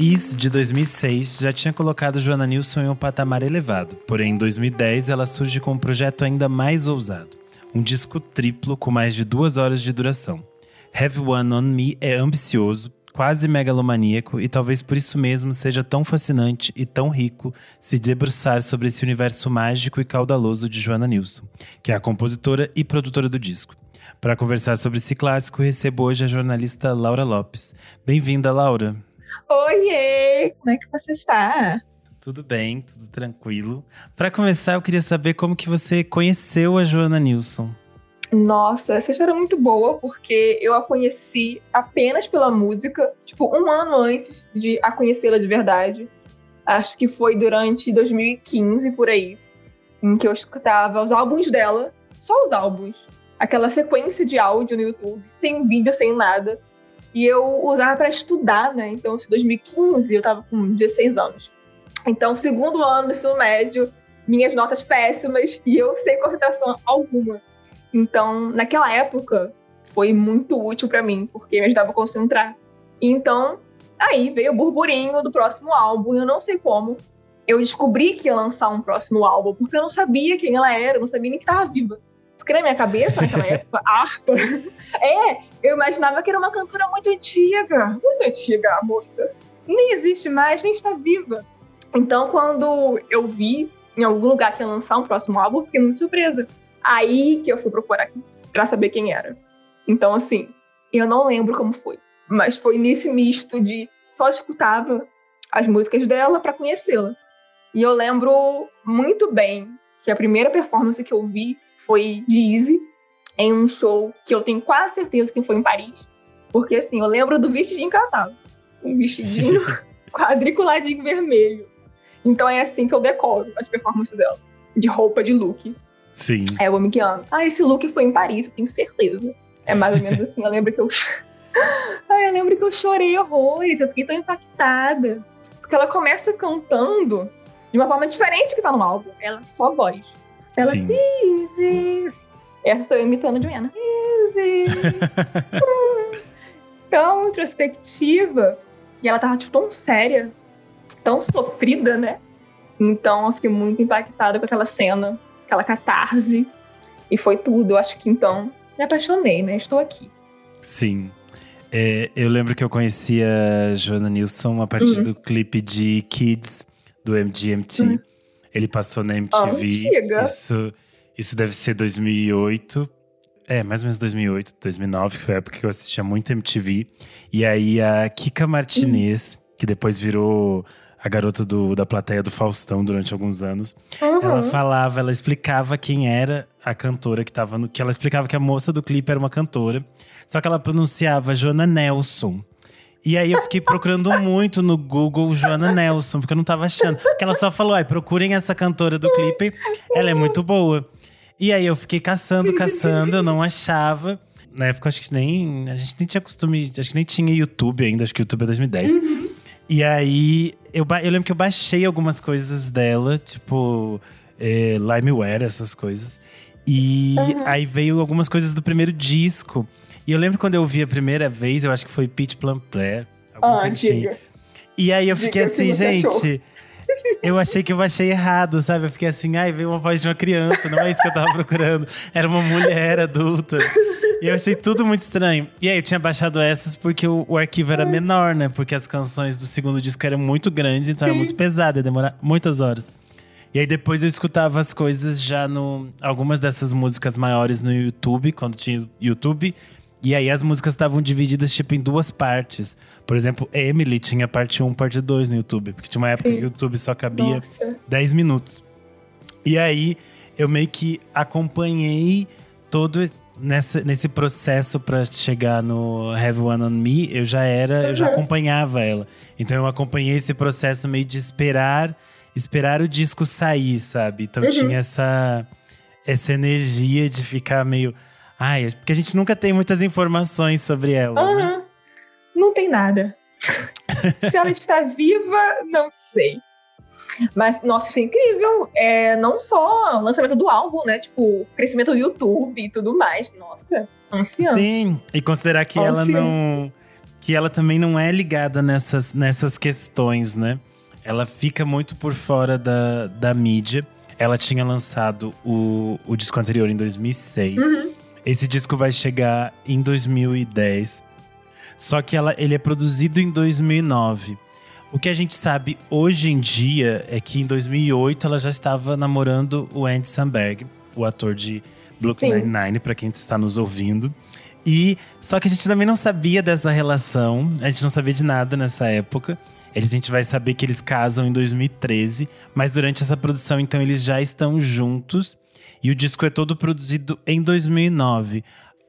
Is, de 2006, já tinha colocado Joana Nilsson em um patamar elevado. Porém, em 2010, ela surge com um projeto ainda mais ousado. Um disco triplo com mais de duas horas de duração. Have One On Me é ambicioso, quase megalomaníaco e talvez por isso mesmo seja tão fascinante e tão rico se debruçar sobre esse universo mágico e caudaloso de Joana Nilsson, que é a compositora e produtora do disco. Para conversar sobre esse clássico, recebo hoje a jornalista Laura Lopes. Bem-vinda, Laura. Oiê! Como é que você está? Tudo bem, tudo tranquilo. Para começar, eu queria saber como que você conheceu a Joana Nilsson. Nossa, essa história é muito boa, porque eu a conheci apenas pela música, tipo, um ano antes de a conhecê-la de verdade. Acho que foi durante 2015, por aí, em que eu escutava os álbuns dela, só os álbuns. Aquela sequência de áudio no YouTube, sem vídeo, sem nada. E eu usava para estudar, né? Então, em 2015, eu tava com 16 anos. Então, segundo ano do ensino médio, minhas notas péssimas e eu sem coordenação alguma. Então, naquela época, foi muito útil para mim, porque me ajudava a concentrar. Então, aí veio o burburinho do próximo álbum, eu não sei como. Eu descobri que ia lançar um próximo álbum, porque eu não sabia quem ela era, eu não sabia nem que estava viva. Porque na minha cabeça, naquela época, harpa. É, eu imaginava que era uma cantora muito antiga. Muito antiga, a moça. Nem existe mais, nem está viva. Então, quando eu vi em algum lugar que ia lançar um próximo álbum, fiquei muito surpresa. Aí que eu fui procurar para saber quem era. Então, assim, eu não lembro como foi. Mas foi nesse misto de só escutava as músicas dela para conhecê-la. E eu lembro muito bem que a primeira performance que eu vi foi de Easy, em um show que eu tenho quase certeza que foi em Paris. Porque, assim, eu lembro do vestidinho que ela tava. Um vestidinho quadriculadinho vermelho. Então é assim que eu decoro as performances dela. De roupa, de look. Sim. É o homem que ama. Ah, esse look foi em Paris, tenho certeza. É mais ou menos assim. Eu lembro que eu. Ai, eu lembro que eu chorei horrores. Eu fiquei tão impactada. Porque ela começa cantando de uma forma diferente que tá no álbum. Ela só voz. Ela. Sim. Easy. Essa sou eu imitando Joana. Easy. tão introspectiva. E ela tava, tipo, tão séria. Tão sofrida, né? Então eu fiquei muito impactada com aquela cena aquela catarse. E foi tudo. Eu acho que então me apaixonei, né? Estou aqui. Sim. É, eu lembro que eu conheci a Joana Nilsson a partir Uhum. do clipe de Kids do MGMT. Uhum. Ele passou na MTV. antiga. isso, isso deve ser 2008. É, mais ou menos 2008, 2009, que foi a época que eu assistia muito MTV. E aí a Kika Martinez, que depois virou a garota do, da plateia do Faustão durante alguns anos, ela Uhum. falava, ela explicava quem era a cantora que tava no. Que ela explicava que a moça do clipe era uma cantora. Só que ela pronunciava Joana Nelson. E aí eu fiquei procurando muito no Google Joana Nelson, porque eu não tava achando. Porque ela só falou, ai, procurem essa cantora do clipe, ela é muito boa. E aí eu fiquei caçando, caçando, eu não achava. Na época, acho que nem. A gente nem tinha costume. Acho que nem tinha YouTube ainda, acho que YouTube é 2010. E aí, eu, eu lembro que eu baixei algumas coisas dela, tipo é, Limeware, essas coisas. E Uhum. aí veio algumas coisas do primeiro disco. E eu lembro quando eu vi a primeira vez, eu acho que foi Pitch Plum Player. Ah, assim. diga. E aí eu Diga fiquei que assim, gente. Eu achei que eu baixei errado, sabe? Eu fiquei assim, ai, veio uma voz de uma criança, não é isso que eu tava procurando. Era uma mulher adulta. E eu achei tudo muito estranho. E aí eu tinha baixado essas porque o, o arquivo era menor, né? Porque as canções do segundo disco eram muito grandes, então era muito pesado, ia demorar muitas horas. E aí depois eu escutava as coisas já no. Algumas dessas músicas maiores no YouTube, quando tinha YouTube. E aí as músicas estavam divididas, tipo, em duas partes. Por exemplo, Emily tinha parte 1, parte 2 no YouTube. Porque tinha uma época Sim. que o YouTube só cabia Nossa. 10 minutos. E aí eu meio que acompanhei todo nessa, nesse processo pra chegar no Have One on Me. Eu já era, eu já Uhum. acompanhava ela. Então eu acompanhei esse processo meio de esperar, esperar o disco sair, sabe? Então Uhum. tinha essa essa energia de ficar meio Ai, porque a gente nunca tem muitas informações sobre ela, né? Aham. Não tem nada. Se ela está viva, não sei. Mas, nossa, isso é incrível. É, não só o lançamento do álbum, né? Tipo, crescimento do YouTube e tudo mais. Nossa, anciã. Sim, e considerar que ela não. Que ela também não é ligada nessas, nessas questões, né? Ela fica muito por fora da, da mídia. Ela tinha lançado o, o disco anterior em 2006. Uhum. Esse disco vai chegar em 2010. Só que ela, ele é produzido em 2009. O que a gente sabe hoje em dia é que em 2008 ela já estava namorando o Andy Samberg, o ator de Brooklyn Nine-Nine, para quem está nos ouvindo. E só que a gente também não sabia dessa relação, a gente não sabia de nada nessa época. A gente vai saber que eles casam em 2013, mas durante essa produção, então, eles já estão juntos. E o disco é todo produzido em 2009.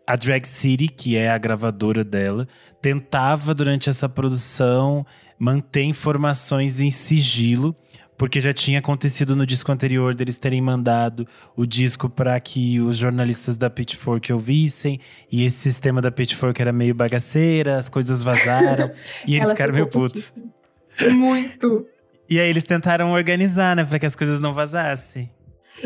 A Drag City, que é a gravadora dela, tentava durante essa produção manter informações em sigilo, porque já tinha acontecido no disco anterior deles terem mandado o disco para que os jornalistas da Pitchfork ouvissem, e esse sistema da Pitchfork era meio bagaceira, as coisas vazaram, e eles ficaram meio putos. Muito. E aí eles tentaram organizar, né, para que as coisas não vazassem.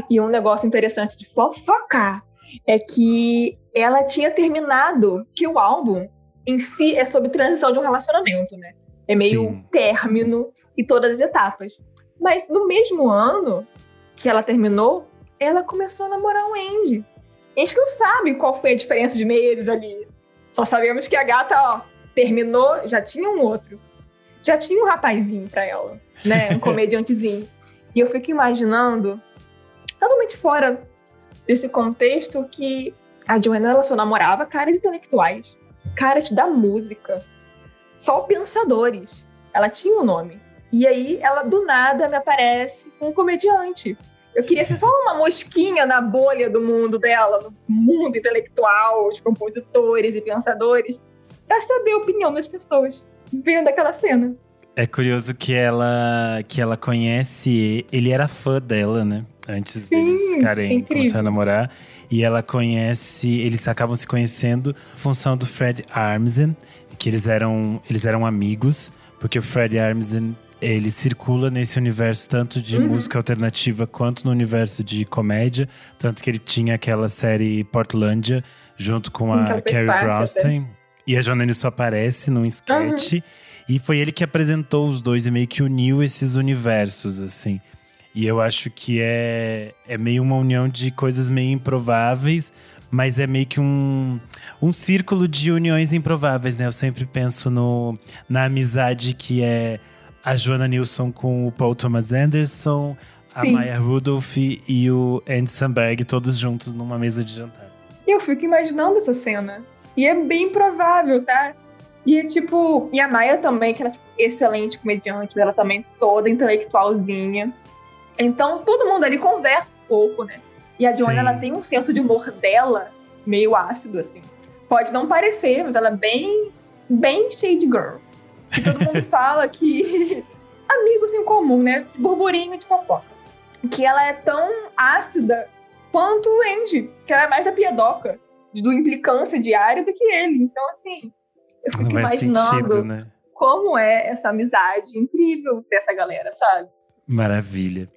E um negócio interessante de fofocar é que ela tinha terminado que o álbum em si é sobre transição de um relacionamento, né? É meio Sim. término e todas as etapas. Mas no mesmo ano que ela terminou, ela começou a namorar o Andy. A gente não sabe qual foi a diferença de meses ali. Só sabemos que a gata, ó, terminou, já tinha um outro. Já tinha um rapazinho pra ela, né? Um comediantezinho. e eu fico imaginando, totalmente fora desse contexto, que a Joanna ela só namorava caras intelectuais, caras da música, só pensadores. Ela tinha um nome. E aí, ela do nada me aparece com um comediante. Eu queria ser só uma mosquinha na bolha do mundo dela, no mundo intelectual, de compositores e pensadores, para saber a opinião das pessoas vendo aquela cena. É curioso que ela que ela conhece, ele era fã dela, né? Antes Sim, deles ficarem começar a namorar. E ela conhece, eles acabam se conhecendo função do Fred Armisen, que eles eram, eles eram amigos, porque o Fred Armisen ele circula nesse universo tanto de uhum. música alternativa quanto no universo de comédia, tanto que ele tinha aquela série Portlandia junto com a então, Carrie Brownstein. E a Joanne só aparece num sketch. Uhum. E foi ele que apresentou os dois e meio que uniu esses universos, assim. E eu acho que é, é meio uma união de coisas meio improváveis, mas é meio que um, um círculo de uniões improváveis, né? Eu sempre penso no, na amizade que é a Joana Nilsson com o Paul Thomas Anderson, a Sim. Maya Rudolph e o Andy Samberg, todos juntos numa mesa de jantar. Eu fico imaginando essa cena. E é bem provável, tá? E é tipo. E a Maya também, que era tipo, excelente comediante, ela também toda intelectualzinha. Então todo mundo ali conversa um pouco, né? E a Joanna, ela tem um senso de humor dela meio ácido, assim. Pode não parecer, mas ela é bem, bem shade girl. E todo mundo fala que. Amigos em comum, né? Burburinho de fofoca. Que ela é tão ácida quanto o Andy, que ela é mais da piedoca, do implicância diária do que ele. Então, assim, eu fico imaginando sentido, né? como é essa amizade incrível dessa galera, sabe? Maravilha.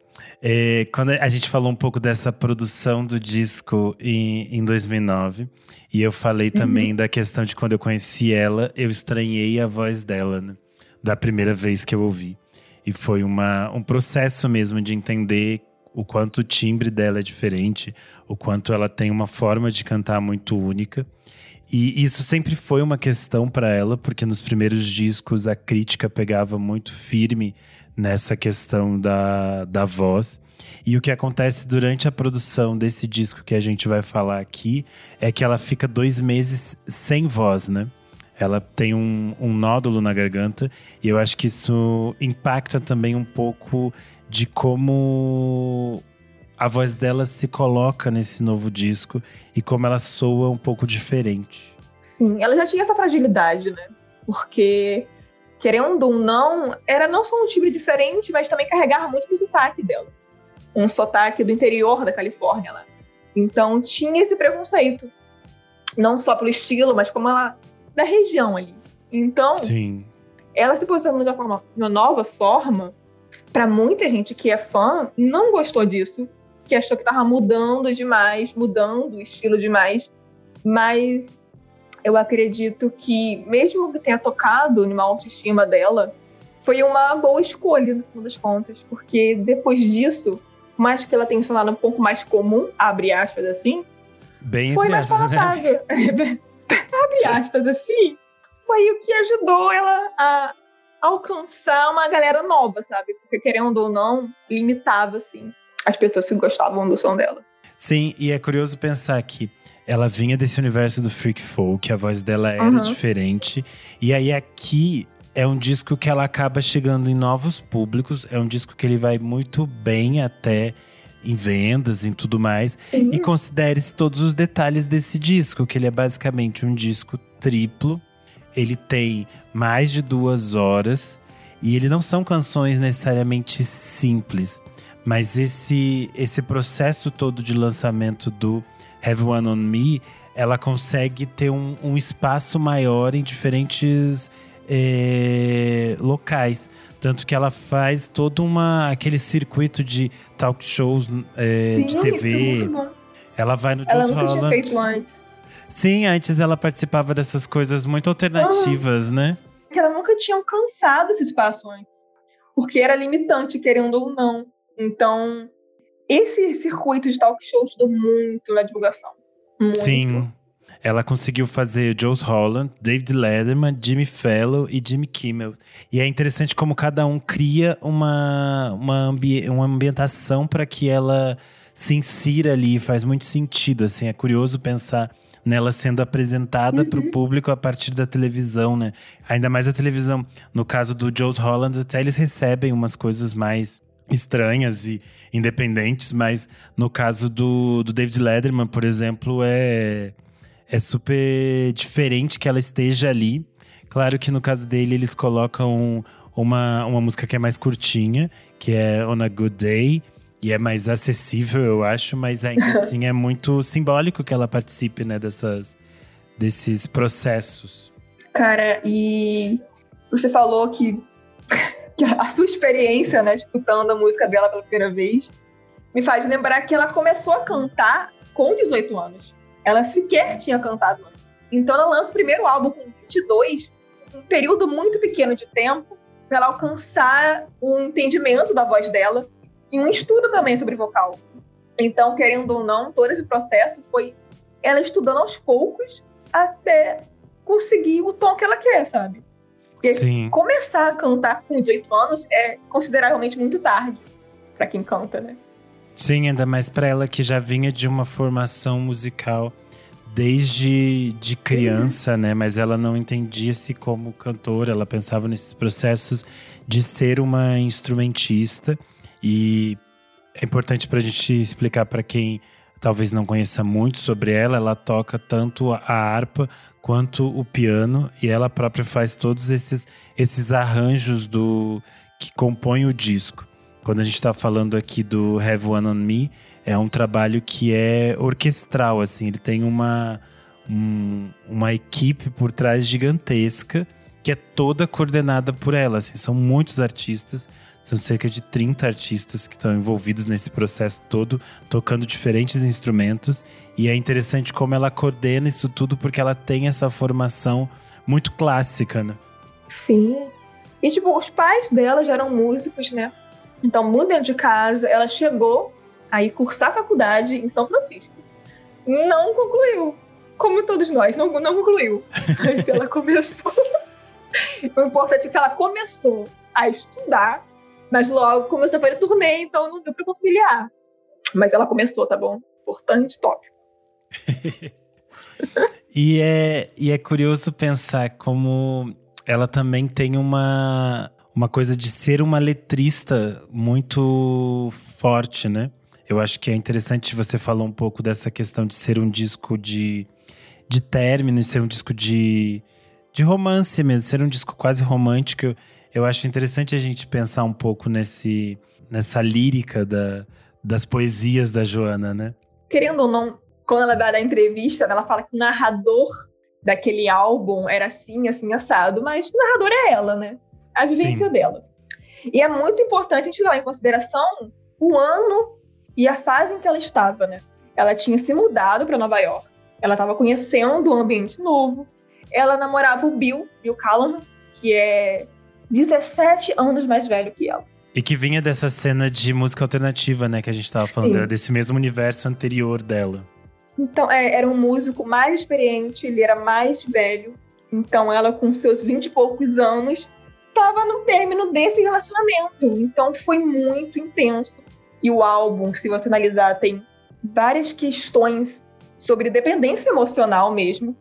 É, quando a gente falou um pouco dessa produção do disco em, em 2009, e eu falei uhum. também da questão de quando eu conheci ela, eu estranhei a voz dela, né? Da primeira vez que eu ouvi. E foi uma, um processo mesmo de entender o quanto o timbre dela é diferente, o quanto ela tem uma forma de cantar muito única. E isso sempre foi uma questão para ela, porque nos primeiros discos a crítica pegava muito firme nessa questão da, da voz. E o que acontece durante a produção desse disco que a gente vai falar aqui é que ela fica dois meses sem voz, né? Ela tem um, um nódulo na garganta e eu acho que isso impacta também um pouco de como a voz dela se coloca nesse novo disco e como ela soa um pouco diferente. Sim, ela já tinha essa fragilidade, né? Porque querendo ou não, era não só um timbre diferente, mas também carregava muito do sotaque dela. Um sotaque do interior da Califórnia lá. Então tinha esse preconceito. Não só pelo estilo, mas como ela. da região ali. Então, Sim. ela se posicionou de uma, forma, de uma nova forma para muita gente que é fã, não gostou disso, que achou que tava mudando demais, mudando o estilo demais. Mas eu acredito que, mesmo que tenha tocado numa autoestima dela, foi uma boa escolha, no final das contas, porque depois disso, mais que ela tenha se um pouco mais comum, abre aspas assim, Bem foi mais palatável. Né? abre aspas assim, foi o que ajudou ela a alcançar uma galera nova, sabe? Porque querendo ou não, limitava assim as pessoas que gostavam do som dela. Sim, e é curioso pensar que ela vinha desse universo do freak folk, a voz dela era Uhum. diferente. E aí aqui é um disco que ela acaba chegando em novos públicos, é um disco que ele vai muito bem até em vendas e tudo mais. Sim. E considere-se todos os detalhes desse disco, que ele é basicamente um disco triplo. Ele tem mais de duas horas e ele não são canções necessariamente simples, mas esse esse processo todo de lançamento do Have One on Me, ela consegue ter um, um espaço maior em diferentes eh, locais. Tanto que ela faz todo uma, aquele circuito de talk shows eh, Sim, de é TV. bom. Ela vai no Ela Jules nunca tinha Holland. feito antes. Sim, antes ela participava dessas coisas muito alternativas, né? Que ela nunca tinha alcançado esse espaço antes. Porque era limitante, querendo ou não. Então, esse circuito de talk show ajudou muito na divulgação. Muito. Sim. Ela conseguiu fazer Jules Holland, David Letterman, Jimmy Fallon e Jimmy Kimmel. E é interessante como cada um cria uma, uma, ambi uma ambientação para que ela se insira ali. Faz muito sentido, assim. É curioso pensar nela sendo apresentada para o público a partir da televisão, né? Ainda mais a televisão. No caso do Jules Holland, até eles recebem umas coisas mais estranhas e independentes, mas no caso do, do David Letterman, por exemplo, é, é super diferente que ela esteja ali. Claro que no caso dele eles colocam uma, uma música que é mais curtinha, que é On a Good Day, e é mais acessível, eu acho, mas ainda assim é muito simbólico que ela participe, né, dessas, desses processos. Cara, e você falou que, que a sua experiência, né, escutando a música dela pela primeira vez, me faz lembrar que ela começou a cantar com 18 anos. Ela sequer tinha cantado antes. Então ela lança o primeiro álbum com 22, um período muito pequeno de tempo, para ela alcançar um entendimento da voz dela e um estudo também sobre vocal. Então, querendo ou não, todo esse processo foi ela estudando aos poucos até conseguir o tom que ela quer, sabe? Porque Sim. começar a cantar com 18 anos é consideravelmente muito tarde para quem canta, né? Sim, ainda mais pra ela que já vinha de uma formação musical desde de criança, né? Mas ela não entendia-se como cantora, ela pensava nesses processos de ser uma instrumentista. E é importante pra gente explicar para quem talvez não conheça muito sobre ela, ela toca tanto a harpa quanto o piano e ela própria faz todos esses, esses arranjos do que compõem o disco. Quando a gente está falando aqui do Have One on Me, é um trabalho que é orquestral, assim, ele tem uma, um- uma equipe por trás gigantesca que é toda coordenada por ela. Assim, são muitos artistas, são cerca de 30 artistas que estão envolvidos nesse processo todo, tocando diferentes instrumentos. E é interessante como ela coordena isso tudo, porque ela tem essa formação muito clássica, né? Sim. E, tipo, os pais dela já eram músicos, né? Então, dentro de casa, ela chegou a ir cursar faculdade em São Francisco. Não concluiu. Como todos nós, não, não concluiu. Mas ela começou. o importante é que ela começou a estudar, mas logo começou a fazer turnê, então não deu pra conciliar. Mas ela começou, tá bom? Importante tópico. E é, e é curioso pensar como ela também tem uma, uma coisa de ser uma letrista muito forte, né? Eu acho que é interessante você falar um pouco dessa questão de ser um disco de, de término, ser um disco de, de romance mesmo, ser um disco quase romântico. Eu, acho interessante a gente pensar um pouco nesse, nessa lírica da, das poesias da Joana, né? querendo ou não, quando ela vai dar entrevista, ela fala que o narrador daquele álbum era assim, assim, assado, mas o narrador é ela, né? A vivência Sim. dela. E é muito importante a gente levar em consideração o ano e a fase em que ela estava, né? Ela tinha se mudado para Nova York, ela estava conhecendo um ambiente novo, ela namorava o Bill, Bill Callahan, que é 17 anos mais velho que ela. E que vinha dessa cena de música alternativa, né? Que a gente estava falando, era desse mesmo universo anterior dela. Então, é, era um músico mais experiente, ele era mais velho. Então, ela, com seus 20 e poucos anos, estava no término desse relacionamento. Então, foi muito intenso. E o álbum, se você analisar, tem várias questões sobre dependência emocional mesmo,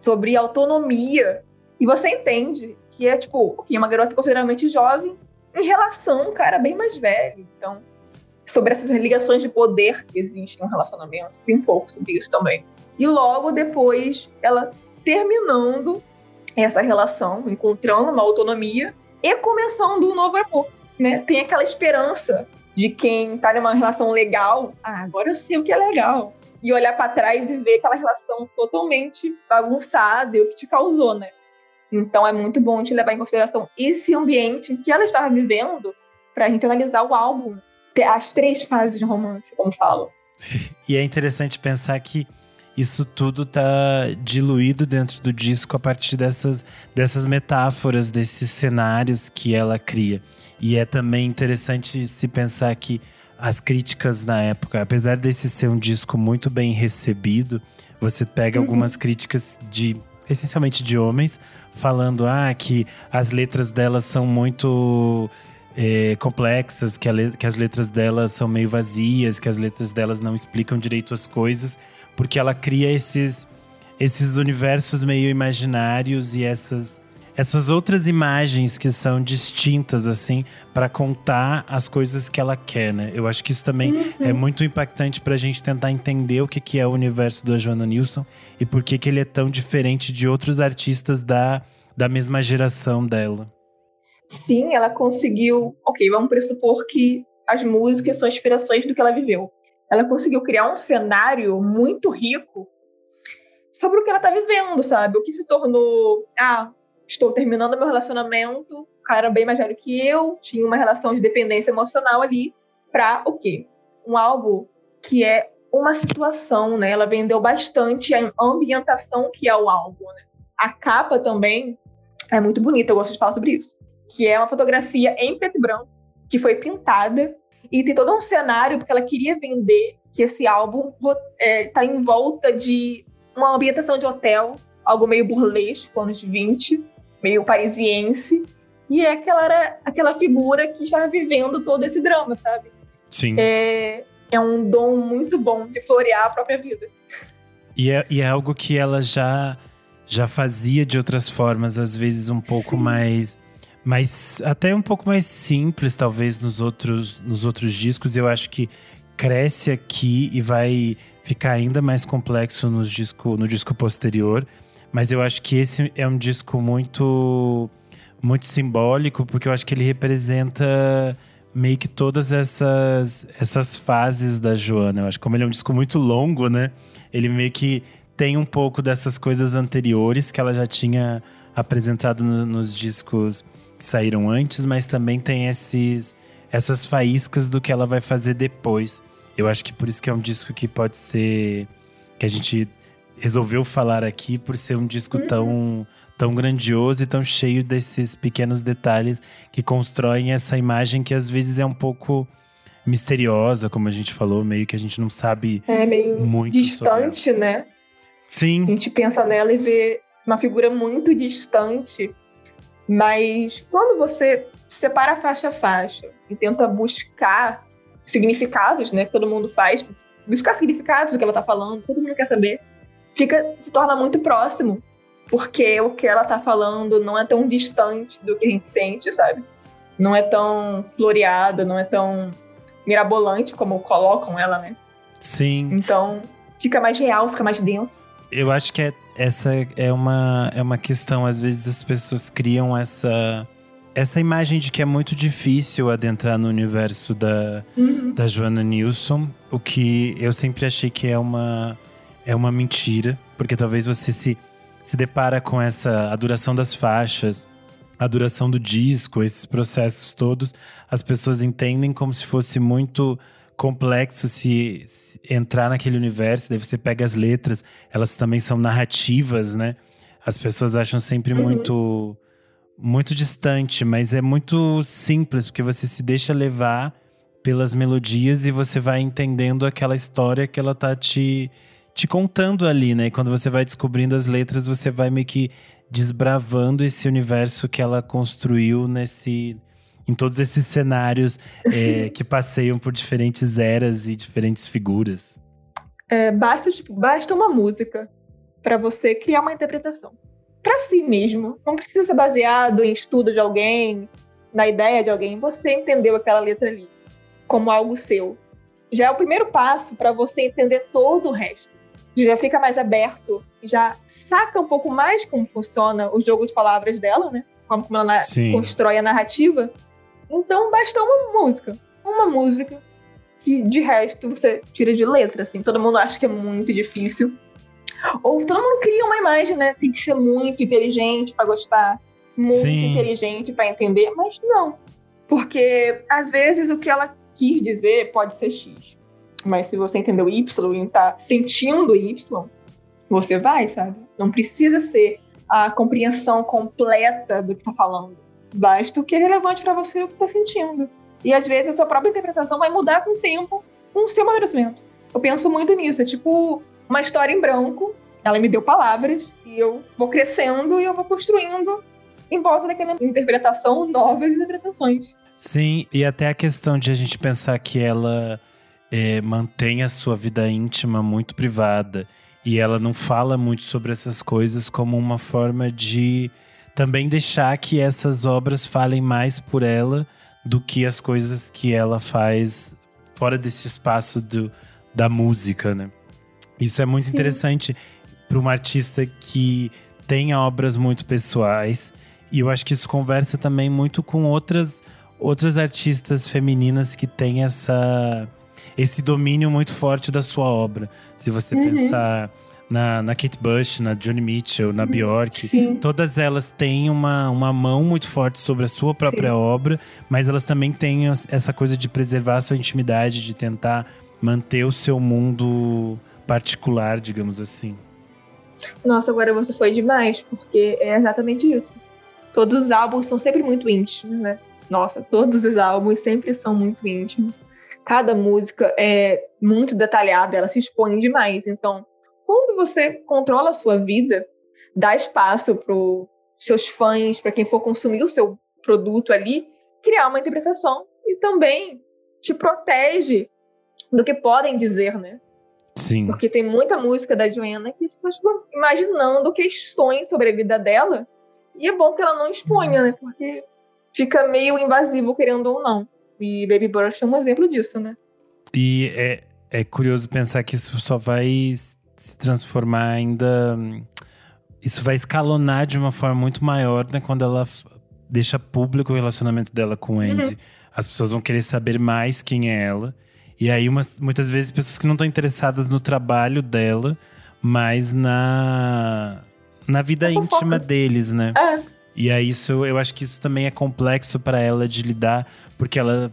sobre autonomia. E você entende que é, tipo, que uma garota consideravelmente jovem em relação a um cara bem mais velho. Então, sobre essas ligações de poder que existem no relacionamento, tem um pouco sobre isso também. E logo depois, ela terminando essa relação, encontrando uma autonomia e começando um novo amor, né? Tem aquela esperança de quem tá numa relação legal, ah, agora eu sei o que é legal. E olhar para trás e ver aquela relação totalmente bagunçada e o que te causou, né? Então é muito bom te levar em consideração esse ambiente que ela estava vivendo para a gente analisar o álbum, as três fases de romance, como falo. e é interessante pensar que isso tudo tá diluído dentro do disco a partir dessas, dessas metáforas, desses cenários que ela cria. E é também interessante se pensar que as críticas na época, apesar desse ser um disco muito bem recebido, você pega uhum. algumas críticas de essencialmente de homens, falando ah, que as letras delas são muito é, complexas, que, que as letras delas são meio vazias, que as letras delas não explicam direito as coisas, porque ela cria esses, esses universos meio imaginários e essas essas outras imagens que são distintas, assim, para contar as coisas que ela quer, né? Eu acho que isso também uhum. é muito impactante para a gente tentar entender o que, que é o universo da Joana Nilsson e por que, que ele é tão diferente de outros artistas da, da mesma geração dela. Sim, ela conseguiu. Ok, vamos pressupor que as músicas são inspirações do que ela viveu. Ela conseguiu criar um cenário muito rico sobre o que ela está vivendo, sabe? O que se tornou. Ah, estou terminando meu relacionamento, o cara bem mais velho que eu, tinha uma relação de dependência emocional ali, para o quê? Um álbum que é uma situação, né? Ela vendeu bastante a ambientação que é o álbum, né? A capa também é muito bonita, eu gosto de falar sobre isso. Que é uma fotografia em preto e branco, que foi pintada, e tem todo um cenário, porque ela queria vender que esse álbum está é, em volta de uma ambientação de hotel, algo meio burlesco, anos 20, meio parisiense. E é aquela, era aquela figura que está vivendo todo esse drama, sabe? Sim. É, é um dom muito bom de florear a própria vida. E é, e é algo que ela já, já fazia de outras formas, às vezes um pouco Sim. mais. Mas até um pouco mais simples, talvez, nos outros, nos outros discos. Eu acho que cresce aqui e vai ficar ainda mais complexo no disco, no disco posterior. Mas eu acho que esse é um disco muito muito simbólico, porque eu acho que ele representa meio que todas essas essas fases da Joana. Eu acho que como ele é um disco muito longo, né? Ele meio que tem um pouco dessas coisas anteriores que ela já tinha apresentado no, nos discos que saíram antes, mas também tem esses essas faíscas do que ela vai fazer depois. Eu acho que por isso que é um disco que pode ser que a gente resolveu falar aqui por ser um disco uhum. tão, tão grandioso e tão cheio desses pequenos detalhes que constroem essa imagem que às vezes é um pouco misteriosa, como a gente falou, meio que a gente não sabe é meio muito distante, né? Sim. A gente pensa nela e vê uma figura muito distante, mas quando você separa faixa a faixa e tenta buscar significados, né? Que todo mundo faz, buscar significados do que ela tá falando, todo mundo quer saber fica se torna muito próximo, porque o que ela tá falando não é tão distante do que a gente sente, sabe? Não é tão floreada, não é tão mirabolante como colocam ela, né? Sim. Então, fica mais real, fica mais denso. Eu acho que é, essa é uma, é uma questão. Às vezes as pessoas criam essa, essa imagem de que é muito difícil adentrar no universo da, uhum. da Joana Nilsson, o que eu sempre achei que é uma, é uma mentira, porque talvez você se, se depara com essa a duração das faixas, a duração do disco, esses processos todos, as pessoas entendem como se fosse muito complexo se, se, entrar naquele universo. Daí você pega as letras, elas também são narrativas, né? As pessoas acham sempre uhum. muito muito distante, mas é muito simples porque você se deixa levar pelas melodias e você vai entendendo aquela história que ela tá te te contando ali, né? E quando você vai descobrindo as letras, você vai meio que desbravando esse universo que ela construiu nesse em todos esses cenários é, que passeiam por diferentes eras e diferentes figuras. É, basta, tipo, basta uma música para você criar uma interpretação para si mesmo. Não precisa ser baseado em estudo de alguém, na ideia de alguém. Você entendeu aquela letra ali como algo seu. Já é o primeiro passo para você entender todo o resto. Já fica mais aberto, já saca um pouco mais como funciona o jogo de palavras dela, né? Como ela Sim. constrói a narrativa. Então basta uma música. Uma música que de resto você tira de letra, assim. Todo mundo acha que é muito difícil. Ou todo mundo cria uma imagem, né? Tem que ser muito inteligente para gostar, muito Sim. inteligente para entender, mas não. Porque às vezes o que ela quis dizer pode ser X. Mas se você entendeu Y e tá sentindo Y, você vai, sabe? Não precisa ser a compreensão completa do que tá falando. Basta o que é relevante para você o que tá sentindo. E às vezes a sua própria interpretação vai mudar com o tempo, com o seu amadurecimento. Eu penso muito nisso. É tipo uma história em branco. Ela me deu palavras e eu vou crescendo e eu vou construindo em volta daquela interpretação novas interpretações. Sim, e até a questão de a gente pensar que ela é, mantém a sua vida íntima muito privada e ela não fala muito sobre essas coisas como uma forma de também deixar que essas obras falem mais por ela do que as coisas que ela faz fora desse espaço do, da música, né? Isso é muito Sim. interessante para uma artista que tem obras muito pessoais. E eu acho que isso conversa também muito com outras, outras artistas femininas que têm essa, esse domínio muito forte da sua obra. Se você uhum. pensar na, na Kate Bush, na Johnny Mitchell, na uhum. Bjork, Sim. todas elas têm uma, uma mão muito forte sobre a sua própria Sim. obra, mas elas também têm essa coisa de preservar a sua intimidade, de tentar manter o seu mundo particular, digamos assim. Nossa, agora você foi demais, porque é exatamente isso. Todos os álbuns são sempre muito íntimos, né? Nossa, todos os álbuns sempre são muito íntimos. Cada música é muito detalhada, ela se expõe demais. Então, quando você controla a sua vida, dá espaço para os seus fãs, para quem for consumir o seu produto ali, criar uma interpretação e também te protege do que podem dizer, né? Sim. Porque tem muita música da Joanna que fica imaginando questões sobre a vida dela. E é bom que ela não exponha, né? Porque fica meio invasivo, querendo ou não. E Baby Brush é um exemplo disso, né? E é, é curioso pensar que isso só vai se transformar ainda. Isso vai escalonar de uma forma muito maior, né? Quando ela deixa público o relacionamento dela com o Andy. Uhum. As pessoas vão querer saber mais quem é ela. E aí, umas, muitas vezes, pessoas que não estão interessadas no trabalho dela, mas na, na vida íntima deles, né? É. E aí, isso, eu acho que isso também é complexo para ela de lidar, porque ela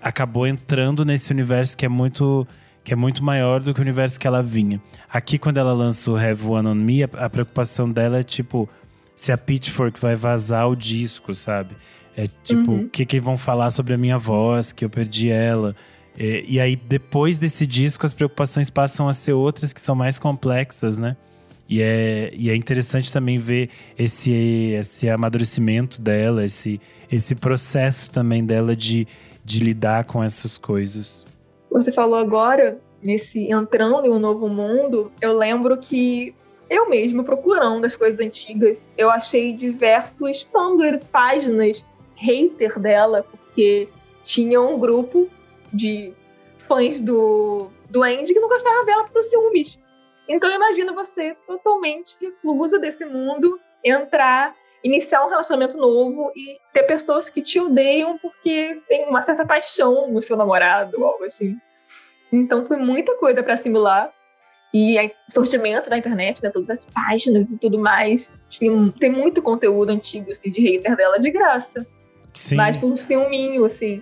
acabou entrando nesse universo que é muito que é muito maior do que o universo que ela vinha. Aqui, quando ela lança o Have One On Me, a, a preocupação dela é tipo se a Pitchfork vai vazar o disco, sabe? É tipo, uhum. o que, que vão falar sobre a minha voz, que eu perdi ela. É, e aí, depois desse disco, as preocupações passam a ser outras que são mais complexas, né? E é, e é interessante também ver esse, esse amadurecimento dela, esse, esse processo também dela de, de lidar com essas coisas. Você falou agora, nesse entrando em um novo mundo, eu lembro que eu mesmo, procurando as coisas antigas, eu achei diversos tumblers, páginas hater dela, porque tinha um grupo de fãs do, do Andy que não gostavam dela por ciúmes. Então imagina você totalmente reclusa desse mundo, entrar, iniciar um relacionamento novo e ter pessoas que te odeiam porque tem uma certa paixão no seu namorado ou algo assim. Então foi muita coisa para assimilar. E o surgimento da internet, né? Todas as páginas e tudo mais. Tem, tem muito conteúdo antigo, assim, de hater dela de graça. Sim. Mas por um ciúminho, assim.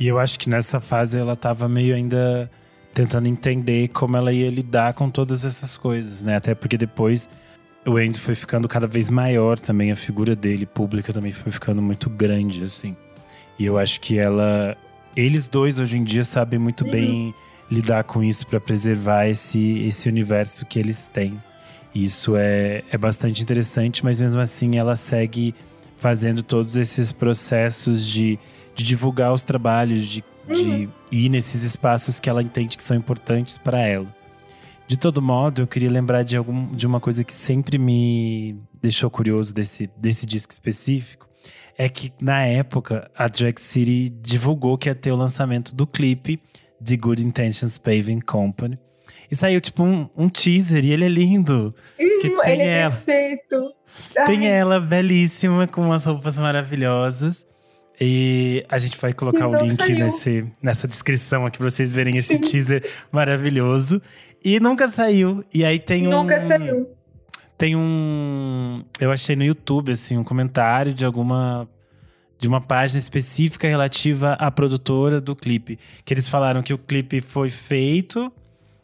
E eu acho que nessa fase ela tava meio ainda tentando entender como ela ia lidar com todas essas coisas, né? Até porque depois o Enzo foi ficando cada vez maior também, a figura dele pública também foi ficando muito grande, assim. E eu acho que ela. Eles dois hoje em dia sabem muito Uhum. bem lidar com isso para preservar esse, esse universo que eles têm. Isso é, é bastante interessante, mas mesmo assim ela segue fazendo todos esses processos de, de divulgar os trabalhos, de, de ir nesses espaços que ela entende que são importantes para ela. De todo modo, eu queria lembrar de, algum, de uma coisa que sempre me deixou curioso desse, desse disco específico. É que na época a Drag City divulgou que ia ter o lançamento do clipe de Good Intentions Paving Company. E saiu tipo um, um teaser e ele é lindo. Que Hum, tem ele é ela. perfeito. Tem Ai, ela belíssima, com umas roupas maravilhosas. E a gente vai colocar E o link saiu. nesse, nessa descrição aqui pra vocês verem esse Sim. teaser maravilhoso. E nunca saiu. E aí tem um. Nunca saiu. Tem um. Eu achei no YouTube, assim, um comentário de alguma. De uma página específica relativa à produtora do clipe. Que eles falaram que o clipe foi feito,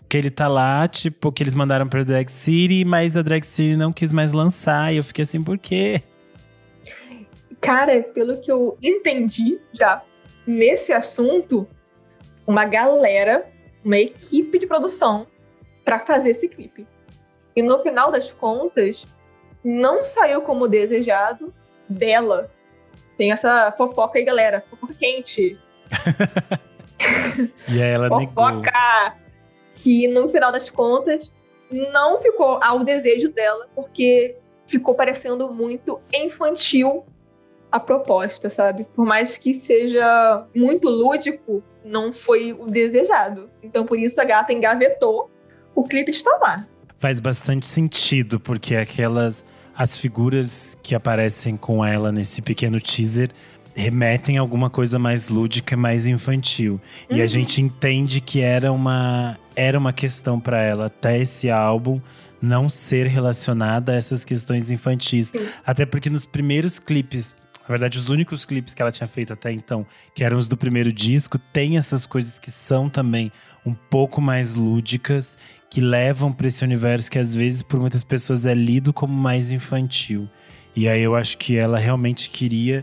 que ele tá lá, tipo, que eles mandaram pra Drag City, mas a Drag City não quis mais lançar. E eu fiquei assim, por quê? Cara, pelo que eu entendi já nesse assunto, uma galera, uma equipe de produção pra fazer esse clipe. E no final das contas, não saiu como desejado dela. Tem essa fofoca aí, galera. Fofoca quente. E aí ela negou. fofoca que no final das contas não ficou ao desejo dela, porque ficou parecendo muito infantil a proposta, sabe? Por mais que seja muito lúdico, não foi o desejado. Então por isso a gata engavetou. O clipe está lá. Faz bastante sentido, porque aquelas. As figuras que aparecem com ela nesse pequeno teaser remetem a alguma coisa mais lúdica, mais infantil. E a Uhum. gente entende que era uma, era uma questão para ela até esse álbum não ser relacionada a essas questões infantis. Sim. Até porque nos primeiros clipes, na verdade, os únicos clipes que ela tinha feito até então, que eram os do primeiro disco, tem essas coisas que são também um pouco mais lúdicas, que levam para esse universo que às vezes por muitas pessoas é lido como mais infantil. E aí eu acho que ela realmente queria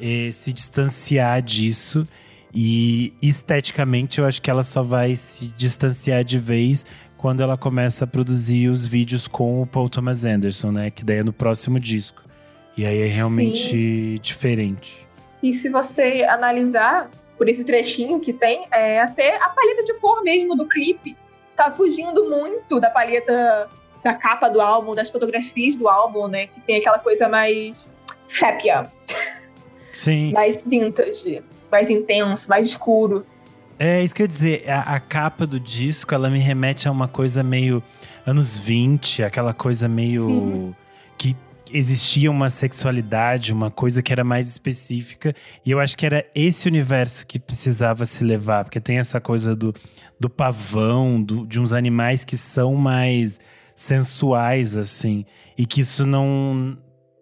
eh, se distanciar disso. E esteticamente eu acho que ela só vai se distanciar de vez quando ela começa a produzir os vídeos com o Paul Thomas Anderson, né? Que daí é no próximo disco. E aí é realmente diferente. E se você analisar por esse trechinho que tem, é, até a paleta de cor mesmo do clipe tá fugindo muito da paleta da capa do álbum, das fotografias do álbum, né? Que tem aquela coisa mais sépia, Sim. mais vintage, mais intenso, mais escuro. É isso que eu ia dizer. A, a capa do disco, ela me remete a uma coisa meio anos 20, aquela coisa meio. Uhum. Existia uma sexualidade, uma coisa que era mais específica. E eu acho que era esse universo que precisava se levar, porque tem essa coisa do, do pavão, do- de uns animais que são mais sensuais, assim. E que isso não.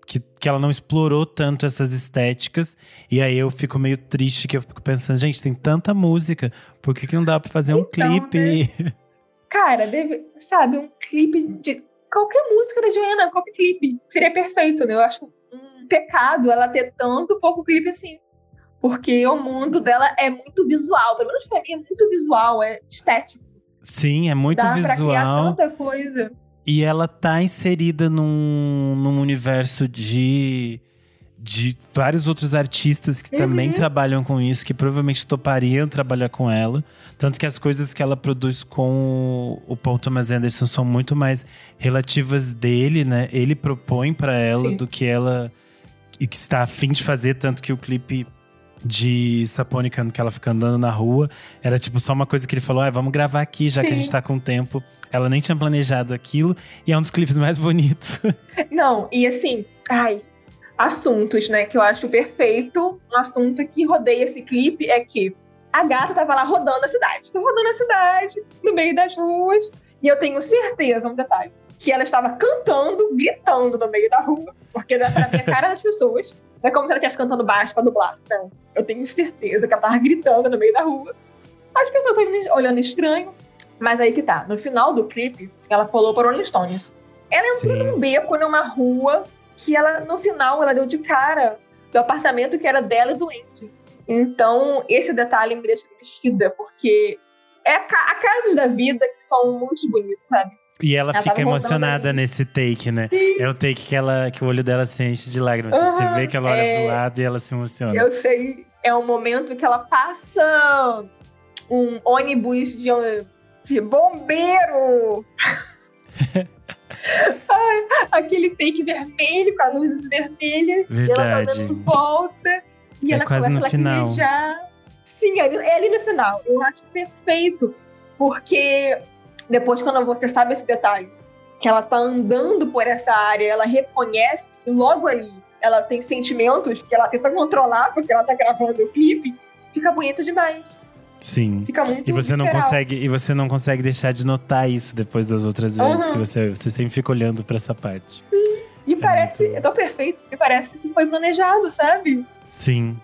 Que, que ela não explorou tanto essas estéticas. E aí eu fico meio triste, que eu fico pensando, gente, tem tanta música, por que, que não dá pra fazer um Então, clipe? Cara, deve, sabe, um clipe de qualquer música da Diana, qualquer clipe. Seria perfeito, né? Eu acho um pecado ela ter tanto pouco clipe assim. Porque o mundo dela é muito visual. Pelo menos pra mim é muito visual, é estético. Sim, é muito Dá pra criar visual. tanta coisa. E ela tá inserida num, num universo de, de vários outros artistas que também Uhum. trabalham com isso, que provavelmente topariam trabalhar com ela. Tanto que as coisas que ela produz com o, Paul Thomas Anderson são muito mais relativas dele, né? Ele propõe pra ela Sim. do que ela e que está afim de fazer, tanto que o clipe de Saponican, que ela fica andando na rua, era tipo só uma coisa que ele falou: ah, vamos gravar aqui, já que a Sim. gente tá com tempo. Ela nem tinha planejado aquilo, e é um dos clipes mais bonitos. Não, e assim, ai, assuntos, né, que eu acho perfeito. Um assunto que rodeia esse clipe é que a gata tava lá rodando a cidade. Tá rodando a cidade, no meio das ruas. E eu tenho certeza, um detalhe, que ela estava cantando, gritando no meio da rua, porque era a minha cara das pessoas. Não é como se ela estivesse cantando baixo pra dublar. Não. Eu tenho certeza que ela estava gritando no meio da rua. As pessoas olhando estranho. Mas aí que tá. No final do clipe, ela falou para Rolling Stones. Ela entrou Sim. num beco numa rua que ela, no final, ela deu de cara do apartamento que era dela e do Andy. Então, esse detalhe me deixa mexida, porque é a casos da vida que são muito bonitos, sabe? E ela, ela fica emocionada nesse take, né? Sim. É o take que, ela, que o olho dela se enche de lágrimas. Uhum, Você vê que ela olha é... pro lado e ela se emociona. Eu sei. É um momento que ela passa um ônibus de, de bombeiro. Ai, aquele take vermelho com as luzes vermelhas. Verdade. E ela fazendo volta. E é ela quase começa no a final. lacrimejar. Sim, é, é ali no final. Eu acho perfeito. Porque depois, quando você sabe esse detalhe, que ela tá andando por essa área, ela reconhece logo ali, ela tem sentimentos que ela tenta controlar porque ela tá gravando o clipe, fica bonito demais. Sim. Fica muito E você não consegue e você não consegue deixar de notar isso depois das outras vezes uhum. que você você sempre fica olhando para essa parte. Sim. E é parece, muito... é tão perfeito que parece que foi planejado, sabe? Sim.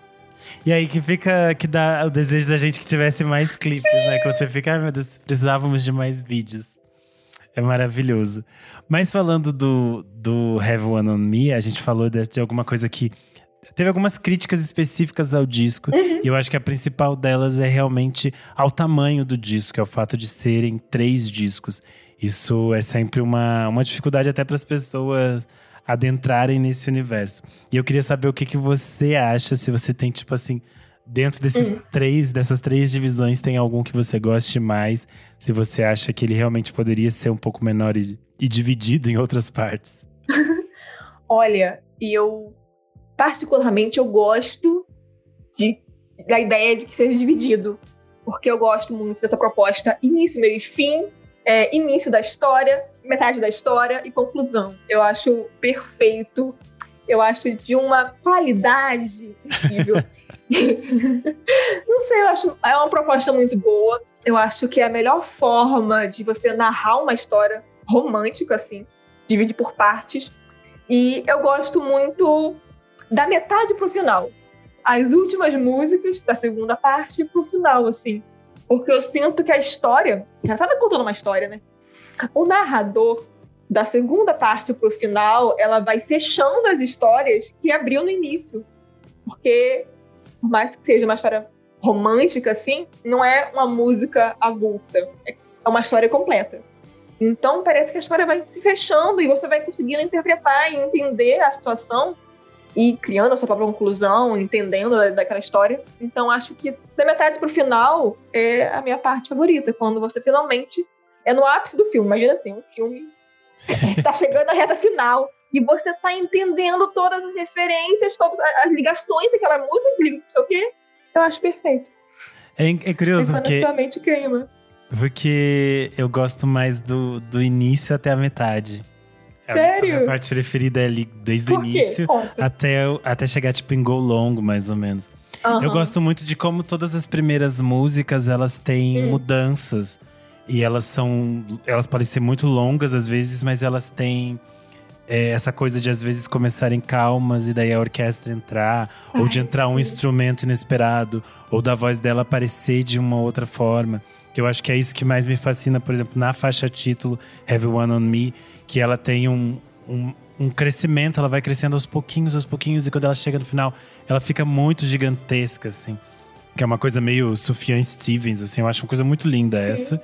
E aí que fica, que dá o desejo da gente que tivesse mais clipes, Sim. né? Que você fica, ai meu Deus, precisávamos de mais vídeos. É maravilhoso. Mas falando do, do Have One On Me, a gente falou de, de alguma coisa que teve algumas críticas específicas ao disco. Uhum. E eu acho que a principal delas é realmente ao tamanho do disco, é o fato de serem três discos. Isso é sempre uma, uma dificuldade até para as pessoas adentrarem nesse universo. E eu queria saber o que, que você acha, se você tem, tipo assim, dentro desses uhum. três, dessas três divisões, tem algum que você goste mais? Se você acha que ele realmente poderia ser um pouco menor e, e dividido em outras partes? Olha, e eu particularmente eu gosto de, da ideia de que seja dividido, porque eu gosto muito dessa proposta início, meio e fim, é, início da história, metade da história e conclusão. Eu acho perfeito. Eu acho de uma qualidade incrível. Não sei, eu acho é uma proposta muito boa. Eu acho que é a melhor forma de você narrar uma história romântica, assim, divide por partes. E eu gosto muito da metade pro final. As últimas músicas da segunda parte pro final, assim. Porque eu sinto que a história. Já sabe contando uma história, né? O narrador, da segunda parte pro final, ela vai fechando as histórias que abriu no início. Porque, por mais que seja uma história romântica, assim, não é uma música avulsa. É uma história completa. Então parece que a história vai se fechando e você vai conseguindo interpretar e entender a situação e criando a sua própria conclusão, entendendo daquela história. Então acho que da metade pro final é a minha parte favorita, quando você finalmente é no ápice do filme. Imagina assim, um filme tá chegando na reta final e você tá entendendo todas as referências, todas as ligações daquela música, não sei o quê. Eu acho perfeito. É, é curioso porque... queima. Porque eu gosto mais do, do início até a metade. Sério? A minha parte preferida é ali desde o início até, até chegar tipo em Go Longo, mais ou menos. Uhum. Eu gosto muito de como todas as primeiras músicas elas têm hum. mudanças. E elas são. Elas podem ser muito longas às vezes, mas elas têm é, essa coisa de às vezes começarem calmas e daí a orquestra entrar, Ai, ou de entrar sim. um instrumento inesperado, ou da voz dela aparecer de uma outra forma. Que eu acho que é isso que mais me fascina, por exemplo, na faixa título Have One on Me, que ela tem um, um, um, crescimento, ela vai crescendo aos pouquinhos, aos pouquinhos, e quando ela chega no final, ela fica muito gigantesca, assim. Que é uma coisa meio Sufjan Stevens, assim, eu acho uma coisa muito linda Sim. essa.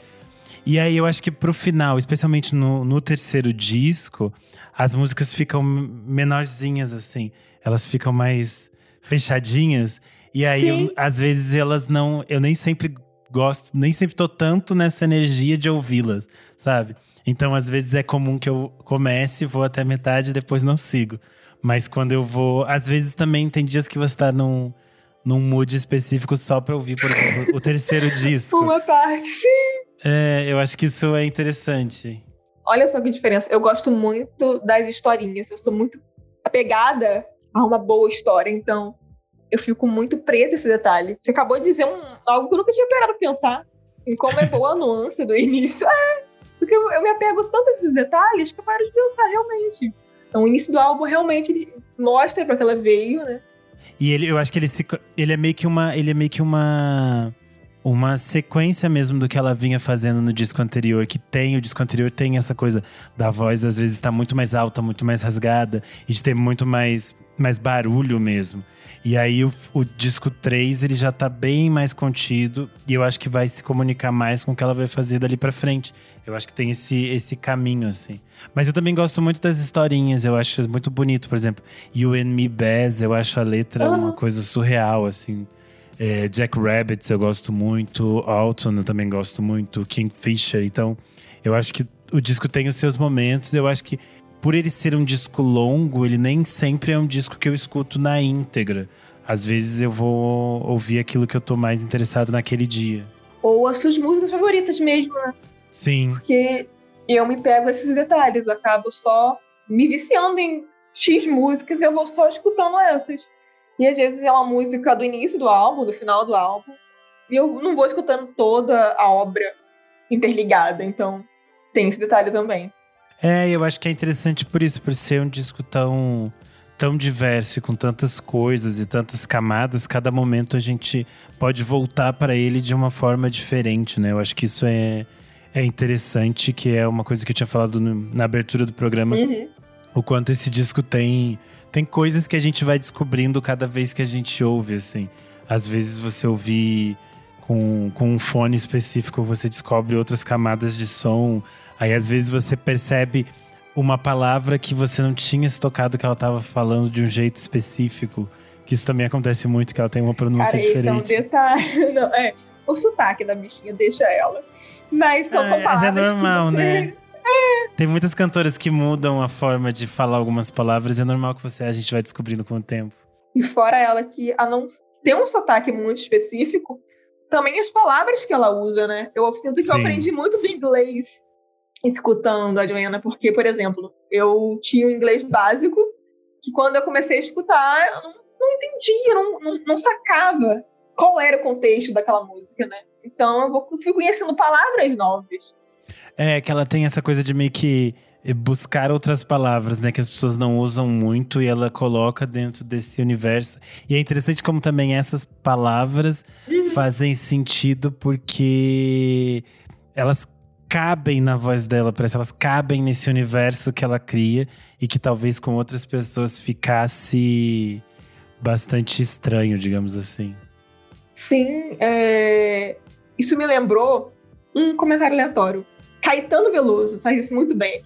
E aí eu acho que pro final, especialmente no, no terceiro disco, as músicas ficam menorzinhas, assim. Elas ficam mais fechadinhas. E aí, eu, às vezes, elas não. Eu nem sempre gosto, nem sempre tô tanto nessa energia de ouvi-las, sabe? Então, às vezes é comum que eu comece, vou até metade e depois não sigo. Mas quando eu vou. Às vezes também tem dias que você tá num, num mood específico só pra ouvir, por exemplo, o terceiro disco. Uma parte, sim. É, eu acho que isso é interessante. Olha só que diferença. Eu gosto muito das historinhas. Eu sou muito apegada a uma boa história. Então, eu fico muito presa a esse detalhe. Você acabou de dizer um, algo que eu nunca tinha parado pra pensar. Em como é boa a nuance do início. É, música, eu, eu me apego tanto a esses detalhes que eu paro de pensar realmente. Então, o início do álbum realmente mostra para que ela veio, né? E ele, eu acho que ele, se, ele é meio que uma. Ele é meio que uma. Uma sequência mesmo do que ela vinha fazendo no disco anterior, que tem, o disco anterior tem essa coisa da voz, às vezes, estar tá muito mais alta, muito mais rasgada, e de ter muito mais, mais barulho mesmo. E aí o, o, disco 3 ele já tá bem mais contido e eu acho que vai se comunicar mais com o que ela vai fazer dali para frente. Eu acho que tem esse, esse caminho assim. Mas eu também gosto muito das historinhas, eu acho muito bonito, por exemplo, You and Me Bass, eu acho a letra uhum. uma coisa surreal assim. É, Jack Rabbits eu gosto muito, Alton eu também gosto muito, Kingfisher, então eu acho que o disco tem os seus momentos, eu acho que por ele ser um disco longo, ele nem sempre é um disco que eu escuto na íntegra. Às vezes eu vou ouvir aquilo que eu tô mais interessado naquele dia. Ou as suas músicas favoritas mesmo, né? Sim. Porque eu me pego esses detalhes, eu acabo só me viciando em X músicas e eu vou só escutando essas. E às vezes é uma música do início do álbum, do final do álbum, e eu não vou escutando toda a obra interligada, então tem esse detalhe também. É, eu acho que é interessante por isso, por ser um disco tão, tão diverso e com tantas coisas e tantas camadas, cada momento a gente pode voltar para ele de uma forma diferente, né? Eu acho que isso é, é interessante, que é uma coisa que eu tinha falado no, na abertura do programa. Uhum. O quanto esse disco tem tem coisas que a gente vai descobrindo cada vez que a gente ouve, assim. Às vezes você ouvir com, com um fone específico, você descobre outras camadas de som. Aí às vezes você percebe uma palavra que você não tinha se tocado que ela estava falando de um jeito específico. Que isso também acontece muito, que ela tem uma pronúncia Cara, diferente. Esse é um detalhe. Não, é, o sotaque da bichinha deixa ela. Mas são, é, são palavras. Mas é normal, você... né? É. Tem muitas cantoras que mudam a forma de falar algumas palavras. É normal que você a gente vai descobrindo com o tempo. E fora ela que a não ter um sotaque muito específico, também as palavras que ela usa, né? Eu sinto que Sim. eu aprendi muito do inglês escutando a Joanna, porque, por exemplo, eu tinha um inglês básico que quando eu comecei a escutar, eu não, não entendia, não, não, não, sacava qual era o contexto daquela música, né? Então eu fui conhecendo palavras novas. É, que ela tem essa coisa de meio que buscar outras palavras, né, que as pessoas não usam muito e ela coloca dentro desse universo. E é interessante como também essas palavras uhum. fazem sentido porque elas cabem na voz dela, parece elas cabem nesse universo que ela cria e que talvez com outras pessoas ficasse bastante estranho, digamos assim. Sim, é... isso me lembrou um comentário aleatório. Caetano Veloso faz isso muito bem.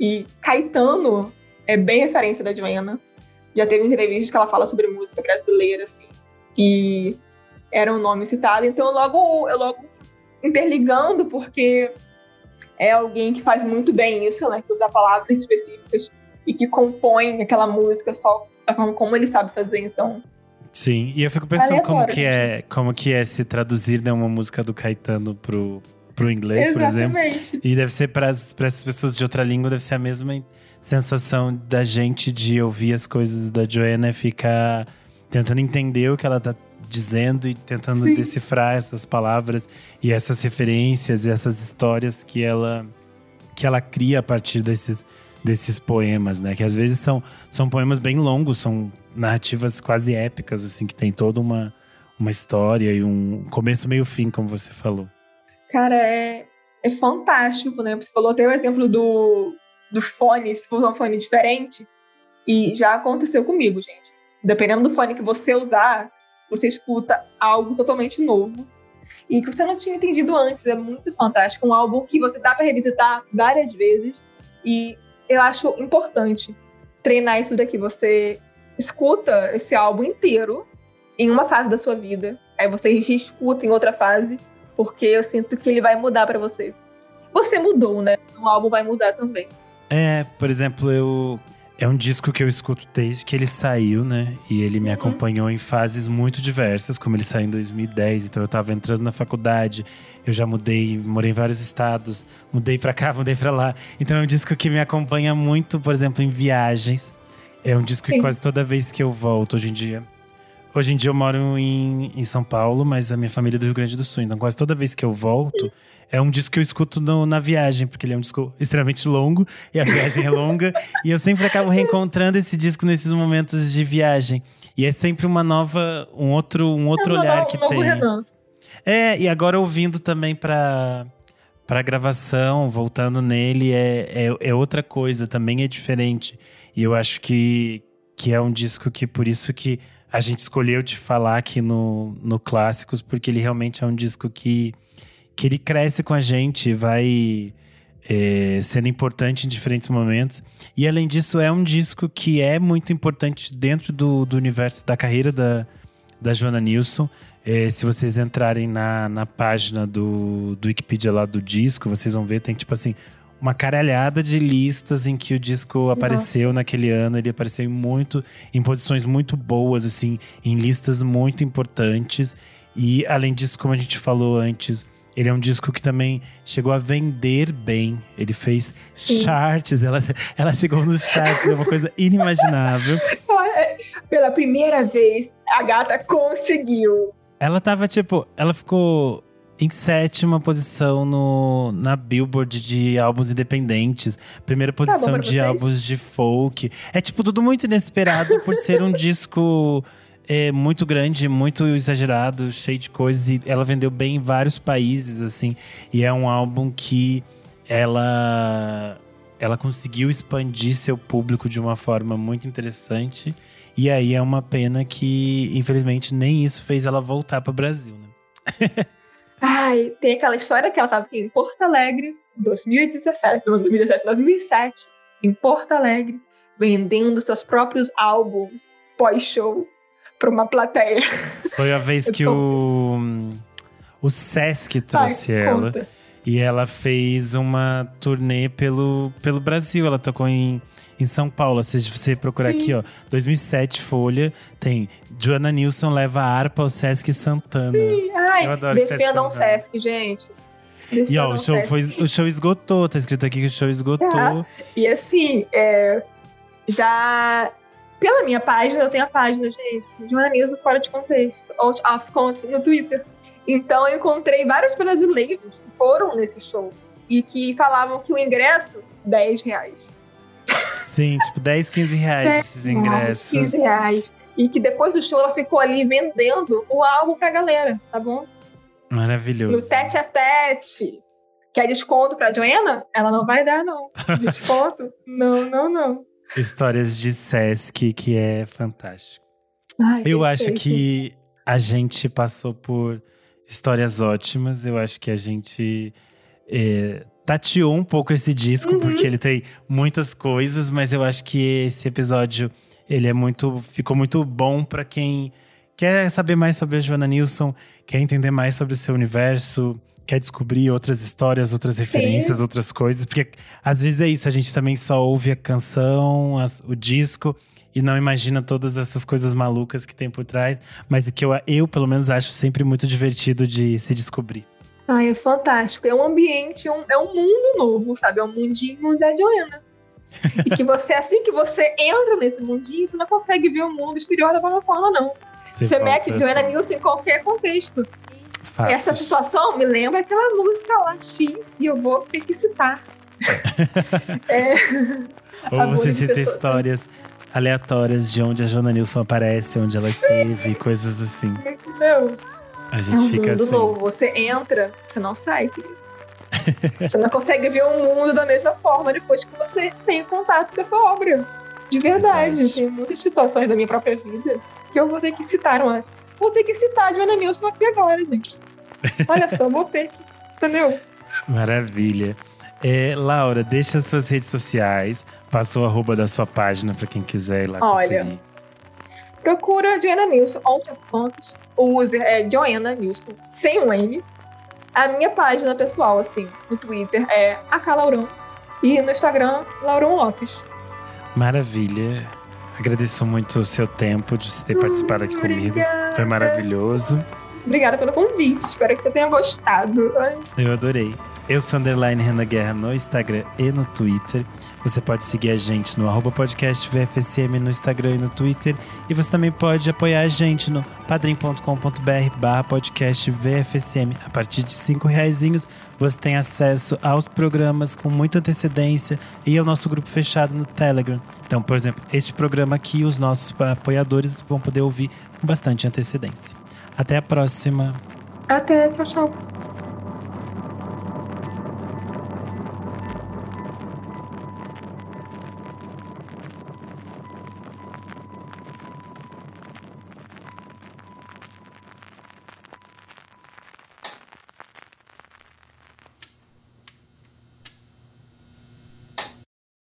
E Caetano é bem referência da Joana. Já teve entrevistas que ela fala sobre música brasileira, assim, que era um nome citado. Então, eu logo, eu logo interligando, porque é alguém que faz muito bem isso, né? Que usa palavras específicas e que compõe aquela música só da forma como ele sabe fazer, então. Sim, e eu fico pensando como que é, como que é se traduzir né, uma música do Caetano pro, pro inglês, Exatamente. por exemplo. E deve ser para essas pessoas de outra língua, deve ser a mesma sensação da gente de ouvir as coisas da Joanna e ficar tentando entender o que ela tá dizendo e tentando Sim. decifrar essas palavras e essas referências e essas histórias que ela que ela cria a partir desses desses poemas, né? Que às vezes são, são poemas bem longos, são narrativas quase épicas, assim, que tem toda uma, uma história e um começo, meio fim, como você falou. Cara, é, é fantástico, né? Você falou até o exemplo do, do fone, se for um fone diferente. E já aconteceu comigo, gente. Dependendo do fone que você usar, você escuta algo totalmente novo. E que você não tinha entendido antes. É muito fantástico. Um álbum que você dá para revisitar várias vezes. E eu acho importante treinar isso daqui. Você escuta esse álbum inteiro em uma fase da sua vida. Aí você reescuta em outra fase porque eu sinto que ele vai mudar para você. Você mudou, né? O álbum vai mudar também. É, por exemplo, eu é um disco que eu escuto desde que ele saiu, né? E ele me uhum. acompanhou em fases muito diversas, como ele saiu em 2010, então eu tava entrando na faculdade, eu já mudei, morei em vários estados, mudei para cá, mudei para lá. Então é um disco que me acompanha muito, por exemplo, em viagens. É um disco Sim. que quase toda vez que eu volto hoje em dia, Hoje em dia eu moro em, em São Paulo, mas a minha família é do Rio Grande do Sul. Então quase toda vez que eu volto, é um disco que eu escuto no, na viagem, porque ele é um disco extremamente longo e a viagem é longa. e eu sempre acabo reencontrando esse disco nesses momentos de viagem. E é sempre uma nova, um outro, um outro É, olhar que tem. Renan. É, e agora ouvindo também pra, pra gravação, voltando nele, é, é, é outra coisa, também é diferente. E eu acho que, que é um disco que, por isso que a gente escolheu de falar aqui no, no Clássicos, porque ele realmente é um disco que, que ele cresce com a gente, vai é, sendo importante em diferentes momentos. E além disso, é um disco que é muito importante dentro do, do universo da carreira da, da Joana Nilsson. É, se vocês entrarem na, na página do, do Wikipedia lá do disco, vocês vão ver, tem tipo assim, uma caralhada de listas em que o disco apareceu naquele ano. Ele apareceu em muito, em posições muito boas, assim, em listas muito importantes. E além disso, como a gente falou antes, ele é um disco que também chegou a vender bem. Ele fez Sim. charts, ela, ela chegou nos charts, é uma coisa inimaginável. Pela primeira vez, a gata conseguiu. Ela tava, tipo, ela ficou em sétima posição no, na Billboard de álbuns independentes. Primeira posição Tá de vocês? álbuns de folk. É, tipo, tudo muito inesperado por ser um disco é, muito grande, muito exagerado, cheio de coisas. E ela vendeu bem em vários países, assim. E é um álbum que ela, ela conseguiu expandir seu público de uma forma muito interessante. E aí é uma pena que, infelizmente, nem isso fez ela voltar para o Brasil, né? Ai, tem aquela história que ela estava aqui em Porto Alegre, em 2017, não, 2017, 2007, em Porto Alegre, vendendo seus próprios álbuns pós-show para uma plateia. Foi a vez que o, o Sesc trouxe Ai, ela. conta. E ela fez uma turnê pelo, pelo Brasil. Ela tocou em, em São Paulo. Se você procurar Sim. aqui, ó, 2007, Folha, tem Joana Nilsson leva a harpa ao Sesc Santana. Ai, Eu adoro Sesc defendam o Santana. Sesc, gente. E ó, o show, Sesc. foi, o show esgotou. Tá escrito aqui que o show esgotou. Tá. E assim, é, já pela minha página, eu tenho a página, gente, jornalismo fora de contexto, out of context no Twitter. Então eu encontrei vários brasileiros que foram nesse show e que falavam que o ingresso, 10 reais. Sim, tipo 10, 15 reais esses ingressos. 15 reais. E que depois do show ela ficou ali vendendo o álbum pra galera, tá bom? No Maravilhoso. tete a tete. Quer desconto pra Joana? Ela não vai dar, não. Desconto? não, não, não. Histórias de Sesc, que é fantástico. Ai, Eu acho perfeito. que a gente passou por histórias ótimas. Eu acho que a gente é, tateou um pouco esse disco, Uhum. porque ele tem muitas coisas, mas eu acho que esse episódio ele é muito. ficou muito bom para quem quer saber mais sobre a Joana Nilsson, quer entender mais sobre o seu universo. Quer descobrir outras histórias, outras referências, outras coisas. Porque às vezes é isso, a gente também só ouve a canção, as- o disco, e não imagina todas essas coisas malucas que tem por trás, mas que eu, eu pelo menos acho sempre muito divertido de se descobrir. Ai, é fantástico. É um ambiente, é um, é um mundo novo, sabe? É um mundinho da Joana. e que você, assim que você entra nesse mundinho, você não consegue ver o mundo exterior da mesma forma, não. Você, volta mete Joana assim, Nilsson em qualquer contexto. Fatos. Essa situação me lembra aquela música lá, X, e eu vou ter que citar. é, Ou você cita pessoas. histórias aleatórias de onde a Joana Nilsson aparece, onde ela esteve, coisas assim. entendeu? A É um gente fica mundo assim. novo. Você entra, você não sai, você não consegue ver o mundo da mesma forma depois que você tem contato com essa obra. De verdade. Verdade. Tem muitas situações da minha própria vida que eu vou ter que citar uma. Vou ter que citar a Joana Nilsson aqui agora, gente. Olha só, que. Entendeu? Maravilha. É, Laura, deixa as suas redes sociais, passa o arroba da sua página para quem quiser ir lá Olha, conferir. Procura Joana of context. O user é Joana Nilsson, sem o N. A minha página pessoal, assim, no Twitter é Acalaurão. E no Instagram, Laurão Lopes. Maravilha. Agradeço muito o seu tempo de ter participado aqui comigo. Obrigada. Foi maravilhoso. Obrigada pelo convite. Espero que você tenha gostado. Eu adorei. Eu sou underline Renan Guerra no Instagram e no Twitter. Você pode seguir a gente no arroba podcast VFSM no Instagram e no Twitter. E você também pode apoiar a gente no padrim.com.br barra podcast VFSM. A partir de cinco reaisinhos, você tem acesso aos programas com muita antecedência e ao nosso grupo fechado no Telegram. Então, por exemplo, este programa aqui, os nossos apoiadores vão poder ouvir com bastante antecedência. Até a próxima. Até, tchau, tchau.